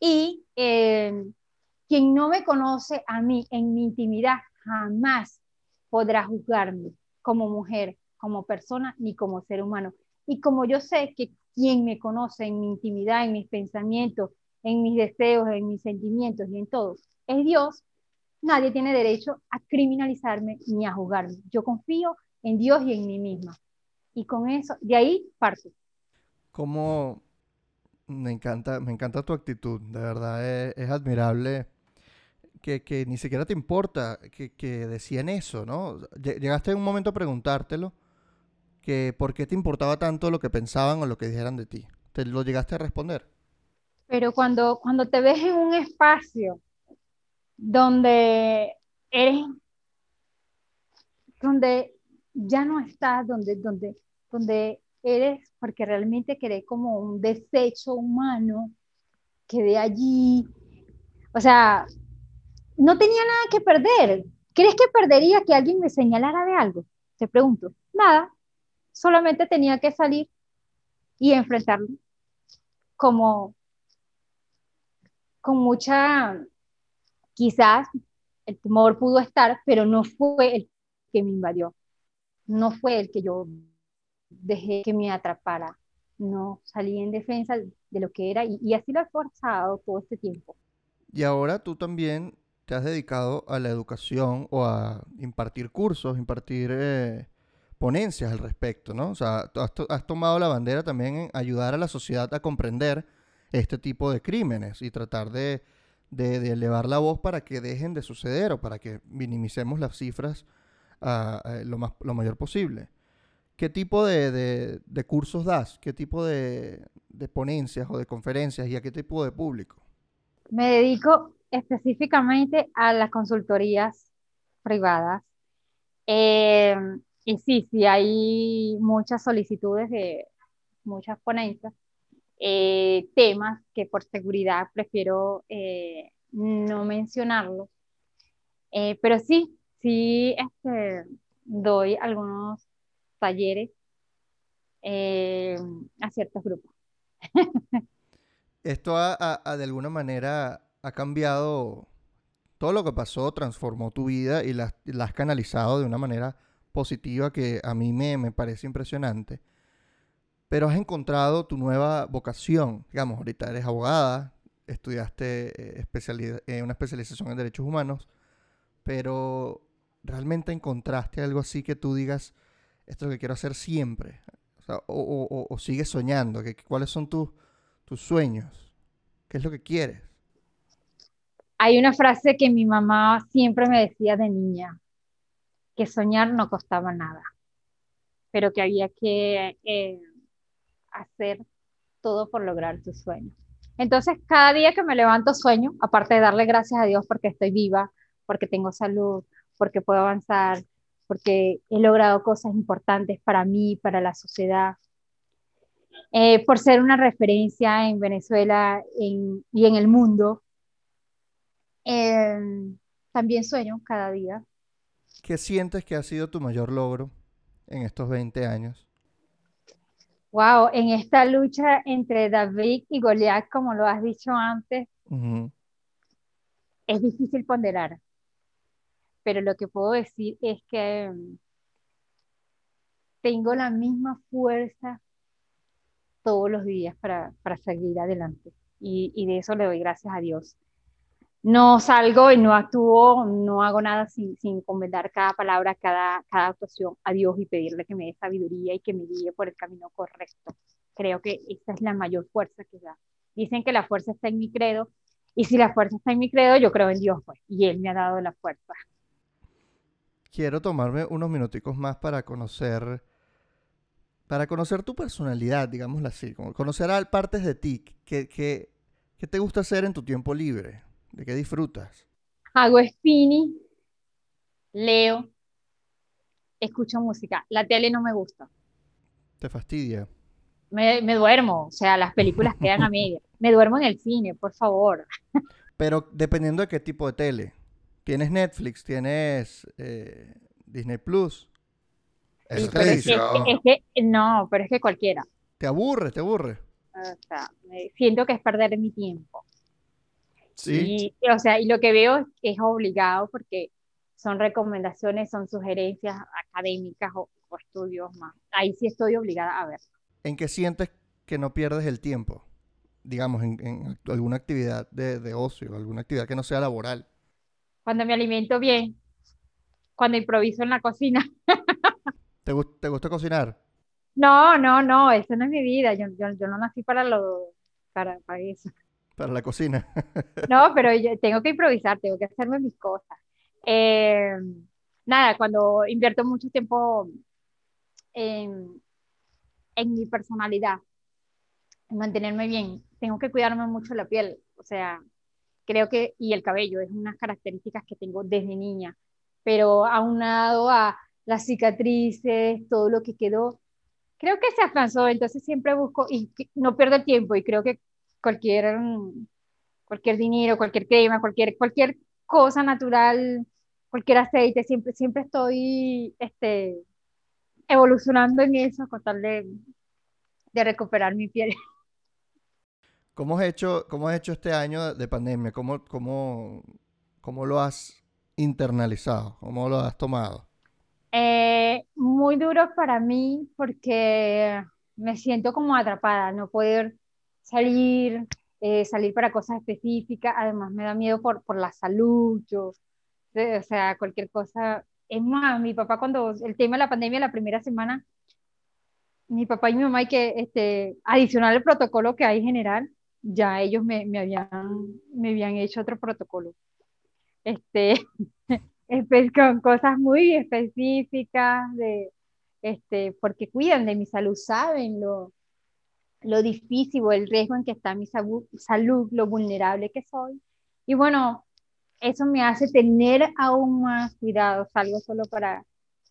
y eh, quien no me conoce a mí en mi intimidad jamás podrá juzgarme como mujer, como persona, ni como ser humano. Y como yo sé que quien me conoce en mi intimidad, en mis pensamientos, en mis deseos, en mis sentimientos y en todo, es Dios, nadie tiene derecho a criminalizarme ni a juzgarme. Yo confío en Dios y en mí misma. Y con eso, de ahí parto cómo me encanta, me encanta tu actitud, de verdad es, es admirable que, que, ni siquiera te importa que, que, decían eso, ¿no? Llegaste en un momento a preguntártelo, que por qué te importaba tanto lo que pensaban o lo que dijeran de ti. ¿Te lo llegaste a responder? Pero cuando, cuando te ves en un espacio donde eres, donde ya no estás, donde, donde, donde eres porque realmente querés como un desecho humano que de allí, o sea, no tenía nada que perder. ¿Crees que perdería que alguien me señalara de algo? Te pregunto. Nada, solamente tenía que salir y enfrentarlo como con mucha, quizás el temor pudo estar, pero no fue el que me invadió, no fue el que yo dejé que me atrapara, no salí en defensa de lo que era y, y, así lo he forzado todo este tiempo. Y ahora tú también te has dedicado a la educación o a impartir cursos, impartir eh, ponencias al respecto, ¿no? O sea, has, has tomado la bandera también en ayudar a la sociedad a comprender este tipo de crímenes y tratar de, de, elevar la voz para que dejen de suceder o para que minimicemos las cifras uh, lo, más, lo mayor posible. ¿Qué tipo de, de cursos das? ¿Qué tipo de, ponencias o de conferencias y a qué tipo de público? Me dedico específicamente a las consultorías privadas. Eh, y sí, sí, hay muchas solicitudes de muchas ponencias eh, temas que por seguridad prefiero eh, no mencionarlos. Eh, pero sí, sí este, doy algunos talleres a ciertos grupos. Esto de alguna manera ha cambiado todo lo que pasó, transformó tu vida y la, has canalizado de una manera positiva que a mí me, me parece impresionante pero has encontrado tu nueva vocación. Digamos, ahorita eres abogada, estudiaste eh, eh, una especialización en derechos humanos, pero realmente encontraste algo así que tú digas, esto es lo que quiero hacer siempre. O, sigues soñando, que, ¿cuáles son tus, tus sueños? ¿Qué es lo que quieres? Hay una frase que mi mamá siempre me decía de niña, que soñar no costaba nada, pero que había que eh, hacer todo por lograr tus sueños. Entonces, cada día que me levanto sueño, aparte de darle gracias a Dios porque estoy viva, porque tengo salud, porque puedo avanzar, porque he logrado cosas importantes para mí, para la sociedad, eh, por ser una referencia en Venezuela y en el mundo. Em, también sueño cada día. ¿Qué sientes que ha sido tu mayor logro en estos 20 años? Wow, en esta lucha entre David y Goliat, como lo has dicho antes, es difícil ponderar. Pero lo que puedo decir es que mm, tengo la misma fuerza todos los días para, seguir adelante. Y, y de eso le doy gracias a Dios no salgo y no actúo, no hago nada sin, sin cada palabra, cada, cada actuación a Dios y pedirle que me dé sabiduría y que me guíe por el camino correcto. Creo que esa es la mayor fuerza que da. Dicen que la fuerza está en mi credo y si la fuerza está en mi credo, yo creo en Dios, pues, y Él me ha dado la fuerza. Quiero tomarme unos minuticos más para conocer, para conocer tu personalidad, digámoslo así, como conocer partes de ti, que, que, ¿qué te gusta hacer en tu tiempo libre? ¿De qué disfrutas? Hago spinning, leo, escucho música. La tele no me gusta. ¿Te fastidia? Me, duermo, o sea, las películas quedan a media. Me duermo en el cine, por favor. Pero dependiendo de qué tipo de tele. ¿Tienes Netflix? ¿Tienes eh, Disney Plus? Es, no, pero es que cualquiera. ¿Te aburre? ¿Te aburre? O sea, siento que es perder mi tiempo. Sí. Y, o sea, y lo que veo es, obligado porque son recomendaciones, son sugerencias académicas o, estudios más. Ahí sí estoy obligada a ver. ¿En qué sientes que no pierdes el tiempo? Digamos, en, alguna actividad de, de, ocio, alguna actividad que no sea laboral. Cuando me alimento bien, cuando improviso en la cocina. ¿Te, ¿Te, gusta cocinar? No, no, no, eso no es mi vida. Yo, yo, yo no nací para, lo, para, para eso. Para la cocina. no, pero yo tengo que improvisar, tengo que hacerme mis cosas. Eh, nada, cuando invierto mucho tiempo en, en mi personalidad, en mantenerme bien, tengo que cuidarme mucho la piel. O sea, creo que, y el cabello, es unas características que tengo desde niña, pero aunado a las cicatrices, todo lo que quedó, creo que se afianzó, entonces siempre busco y no pierdo el tiempo y creo que cualquier, cualquier dinero, cualquier crema, cualquier, cualquier cosa natural, cualquier aceite, siempre, siempre estoy este, evolucionando en eso con tal de, de recuperar mi piel. ¿Cómo has hecho, cómo has hecho este año de pandemia? ¿Cómo, cómo, cómo lo has internalizado? ¿Cómo lo has tomado? Eh, muy duro para mí porque me siento como atrapada, no poder salir, eh, salir para cosas específicas, además me da miedo por, por la salud, yo, o sea, cualquier cosa es más, mi papá cuando el tema de la pandemia, la primera semana, mi papá y mi mamá, hay que, este, adicional al protocolo que hay general, ya ellos me, me habían, me habían hecho otro protocolo. Este, con cosas muy específicas, de, este, porque cuidan de mi salud, saben lo, lo difícil o el riesgo en que está mi salud, lo vulnerable que soy. Y bueno, eso me hace tener aún más cuidado. Salgo solo para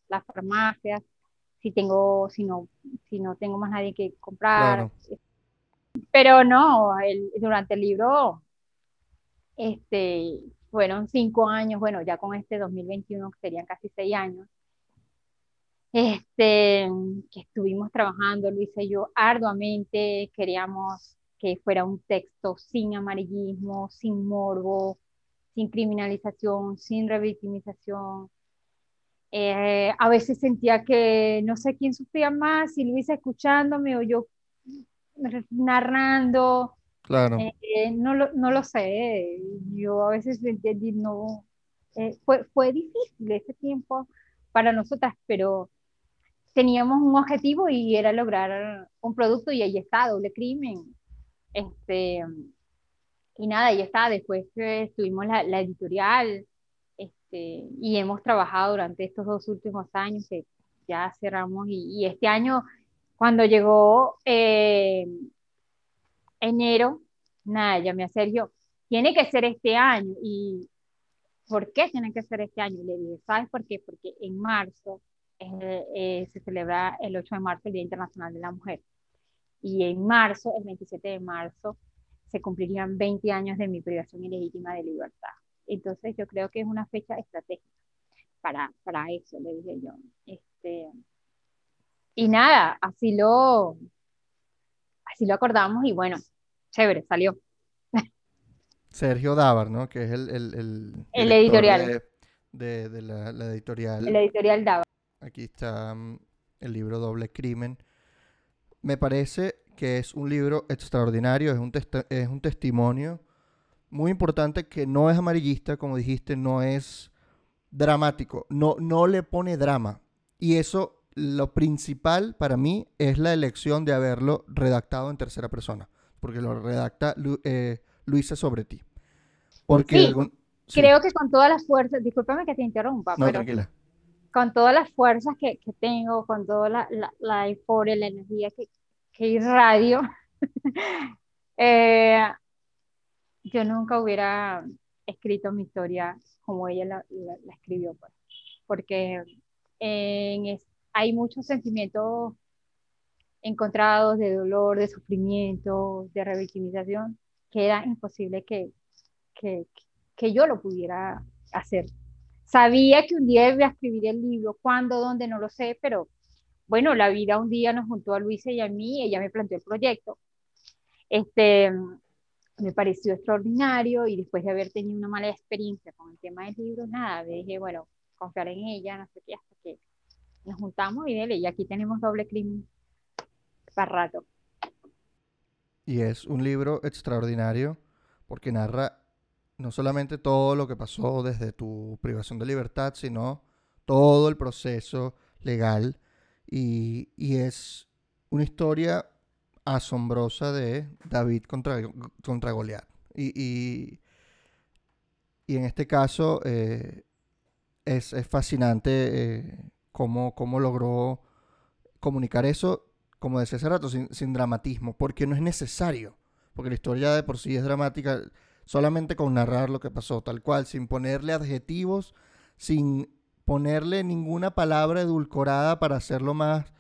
las farmacias, si tengo, si no, si no tengo más nadie que comprar. Pero no, durante el libro, este, fueron cinco años, bueno, ya con este 2021 serían casi seis años, este, que estuvimos trabajando, Luis y yo, arduamente, queríamos que fuera un texto sin amarillismo, sin morbo, sin criminalización, sin revictimización. Eh, a veces sentía que no sé quién sufría más, si Luisa escuchándome o yo narrando. Claro. Eh, no, lo, no lo sé. Yo a veces no. Eh, fue, fue difícil ese tiempo para nosotras, pero teníamos un objetivo y era lograr un producto y ahí está, doble crimen. Este, y nada, ahí está, después tuvimos la, la, editorial este, y hemos trabajado durante estos dos últimos años que ya cerramos y, y este año cuando llegó eh, enero, nada, llamé a Sergio, tiene que ser este año y ¿por qué tiene que ser este año? Y le dije, ¿sabes por qué? Porque en marzo eh, se celebra el 8 de marzo el Día Internacional de la Mujer. Y en marzo, el 27 de marzo, se cumplirían 20 años de mi privación ilegítima de libertad. Entonces yo creo que es una fecha estratégica para, para eso, le dije yo. Este, y nada, así lo, así lo acordamos y bueno, chévere, salió. Sergio Dávar, ¿no? Que es el, el, el, editorial. De, de, la, la, editorial. El editorial Dávar. Aquí está mm, el libro Doble Crimen. Me parece que es un libro extraordinario, es un, es un testimonio muy importante que no es amarillista, como dijiste, no es dramático, no, no le pone drama. Y eso, lo principal para mí es la elección de haberlo redactado en tercera persona, porque lo redacta eh, Luisa sobre ti. Porque creo que con todas las fuerzas, discúlpame que te interrumpa, no, tranquila. con todas las fuerzas que, que tengo, con toda la, la, la, euforia, la energía que, que irradio, eh, yo nunca hubiera escrito mi historia como ella la, la escribió, pues, porque en hay muchos sentimientos encontrados de dolor, de sufrimiento, de revictimización, que era imposible que, que, que yo lo pudiera hacer Sabía que un día iba a escribir el libro, cuándo, dónde, no lo sé, pero bueno, la vida un día nos juntó a Luisa y a mí, ella me planteó el proyecto. Este, me pareció extraordinario y después de haber tenido una mala experiencia con el tema del libro, nada, me dije, bueno, confiar en ella, no sé qué, hasta que nos juntamos y dele, y aquí tenemos doble crimen para rato. Y es un libro extraordinario porque narra no solamente todo lo que pasó desde tu privación de libertad, sino todo el proceso legal. Y, es una historia asombrosa de David contra, contra Goliat. Y, y, en este caso eh, es, fascinante eh, cómo, logró comunicar eso, como decía hace rato, sin, sin dramatismo, porque no es necesario, porque la historia de por sí es dramática solamente con narrar lo que pasó, tal cual, sin ponerle adjetivos, sin ponerle ninguna palabra edulcorada para hacerlo más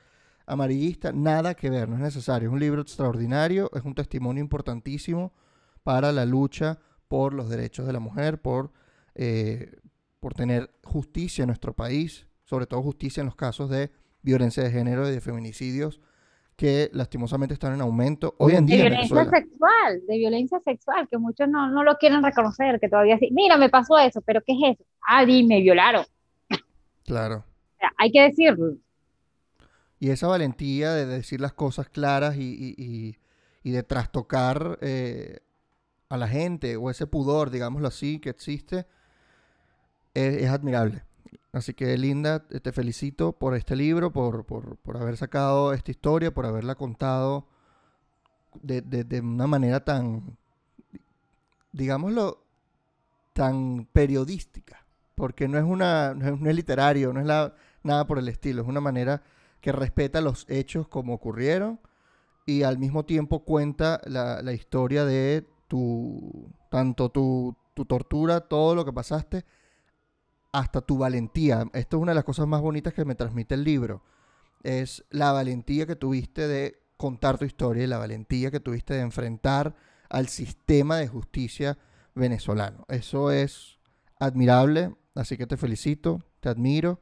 amarillista, nada que ver, no es necesario. Es un libro extraordinario, es un testimonio importantísimo para la lucha por los derechos de la mujer, por, eh, por tener justicia en nuestro país, sobre todo justicia en los casos de violencia de género y de feminicidios que lastimosamente están en aumento hoy en día. De violencia sexual, de violencia sexual, que muchos no, no, lo quieren reconocer, que todavía sí, mira, me pasó eso, pero ¿qué es eso? Ah, me violaron. Claro. hay que decirlo. Y esa valentía de decir las cosas claras y, y, y, de trastocar eh, a la gente, o ese pudor, digámoslo así, que existe, es, es admirable. Así que Linda, te felicito por este libro, por, por, haber sacado esta historia, por haberla contado de, de, una manera tan, digámoslo, tan periodística. Porque no es, una, no es, literario, no es la, nada por el estilo, es una manera que respeta los hechos como ocurrieron y al mismo tiempo cuenta la, la historia de tu, tanto tu, tu tortura, todo lo que pasaste, hasta tu valentía. Esto es una de las cosas más bonitas que me transmite el libro. Es la valentía que tuviste de contar tu historia y la valentía que tuviste de enfrentar al sistema de justicia venezolano. Eso es admirable, así que te felicito, te admiro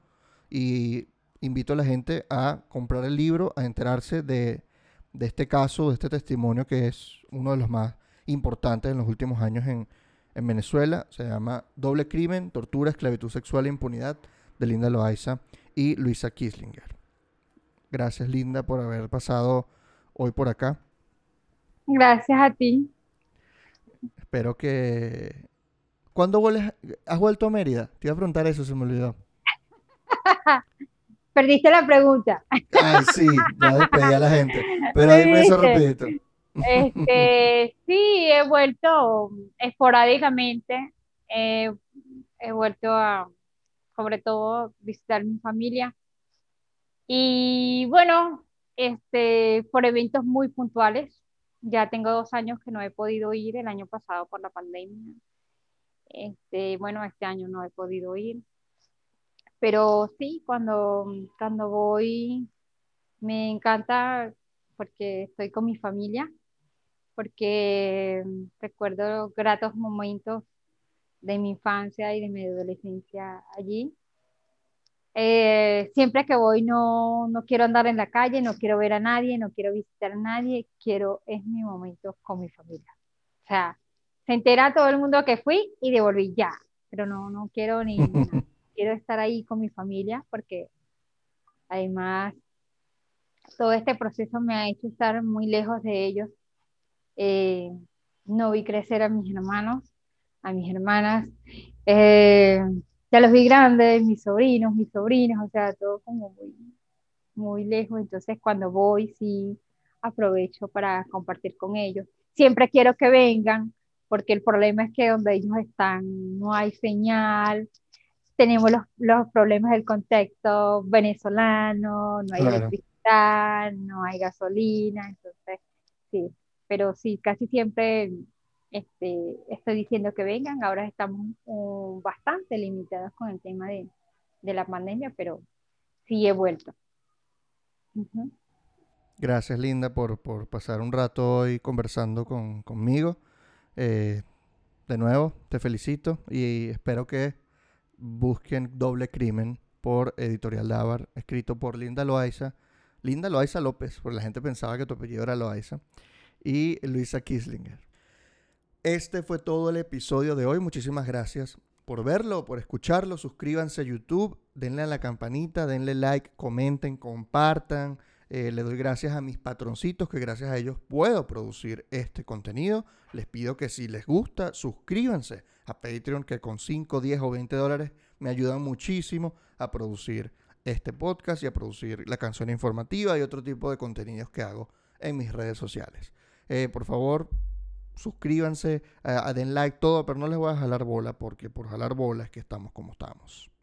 y invito a la gente a comprar el libro, a enterarse de, de este caso, de este testimonio que es uno de los más importantes en los últimos años en, en Venezuela. Se llama Doble Crimen, Tortura, Esclavitud Sexual e Impunidad de Linda Loaiza y Luisa Kislinger. Gracias Linda por haber pasado hoy por acá. Gracias a ti. Espero que... ¿Cuándo vuelves? ¿Has vuelto a Mérida? Te iba a preguntar eso, se me olvidó. Perdiste la pregunta. Ay, sí, ya despedí a la gente. Pero dime eso rapidito. Este, sí, he vuelto esporádicamente, he vuelto a, sobre todo, visitar mi familia. Y bueno, este, por eventos muy puntuales. Ya tengo dos años que no he podido ir, el año pasado por la pandemia. Este, bueno, este año no he podido ir. Pero sí, cuando, cuando voy, me encanta porque estoy con mi familia porque mm, recuerdo gratos momentos de mi infancia y de mi adolescencia allí. Eh, siempre que voy no, no quiero andar en la calle, no quiero ver a nadie, no quiero visitar a nadie, quiero, es mi momento con mi familia. O sea, se entera todo el mundo que fui y devolví ya, pero no, no quiero ni quiero estar ahí con mi familia porque además todo este proceso me ha hecho estar muy lejos de ellos eh, no vi crecer a mis hermanos, a mis hermanas, eh, ya los vi grandes, mis sobrinos, mis sobrinos, o sea, todo como muy, muy lejos, entonces cuando voy sí aprovecho para compartir con ellos. Siempre quiero que vengan, porque el problema es que donde ellos están no hay señal, tenemos los, los problemas del contexto venezolano, no hay electricidad, no hay gasolina, entonces sí, pero sí, casi siempre este, estoy diciendo que vengan. Ahora estamos uh, bastante limitados con el tema de, la pandemia, pero sí he vuelto. Gracias, Linda, por, pasar un rato hoy conversando conmigo. Eh, de nuevo, te felicito y espero que busquen Doble Crimen por Editorial Dávar, escrito por Linda Loaiza. Linda Loaiza López, porque la gente pensaba que tu apellido era Loaiza y Luisa Kislinger. Este fue todo el episodio de hoy. Muchísimas gracias por verlo, por escucharlo. Suscríbanse a YouTube, denle a la campanita, denle like, comenten, compartan. Eh, le doy gracias a mis patroncitos, que gracias a ellos puedo producir este contenido. Les pido que si les gusta, suscríbanse a Patreon, que con 5, 10 o 20 dólares me ayudan muchísimo a producir este podcast y a producir la canción informativa y otro tipo de contenidos que hago en mis redes sociales. Eh, por favor, suscríbanse, den like, todo, pero no les voy a jalar bola porque por jalar bola es que estamos como estamos.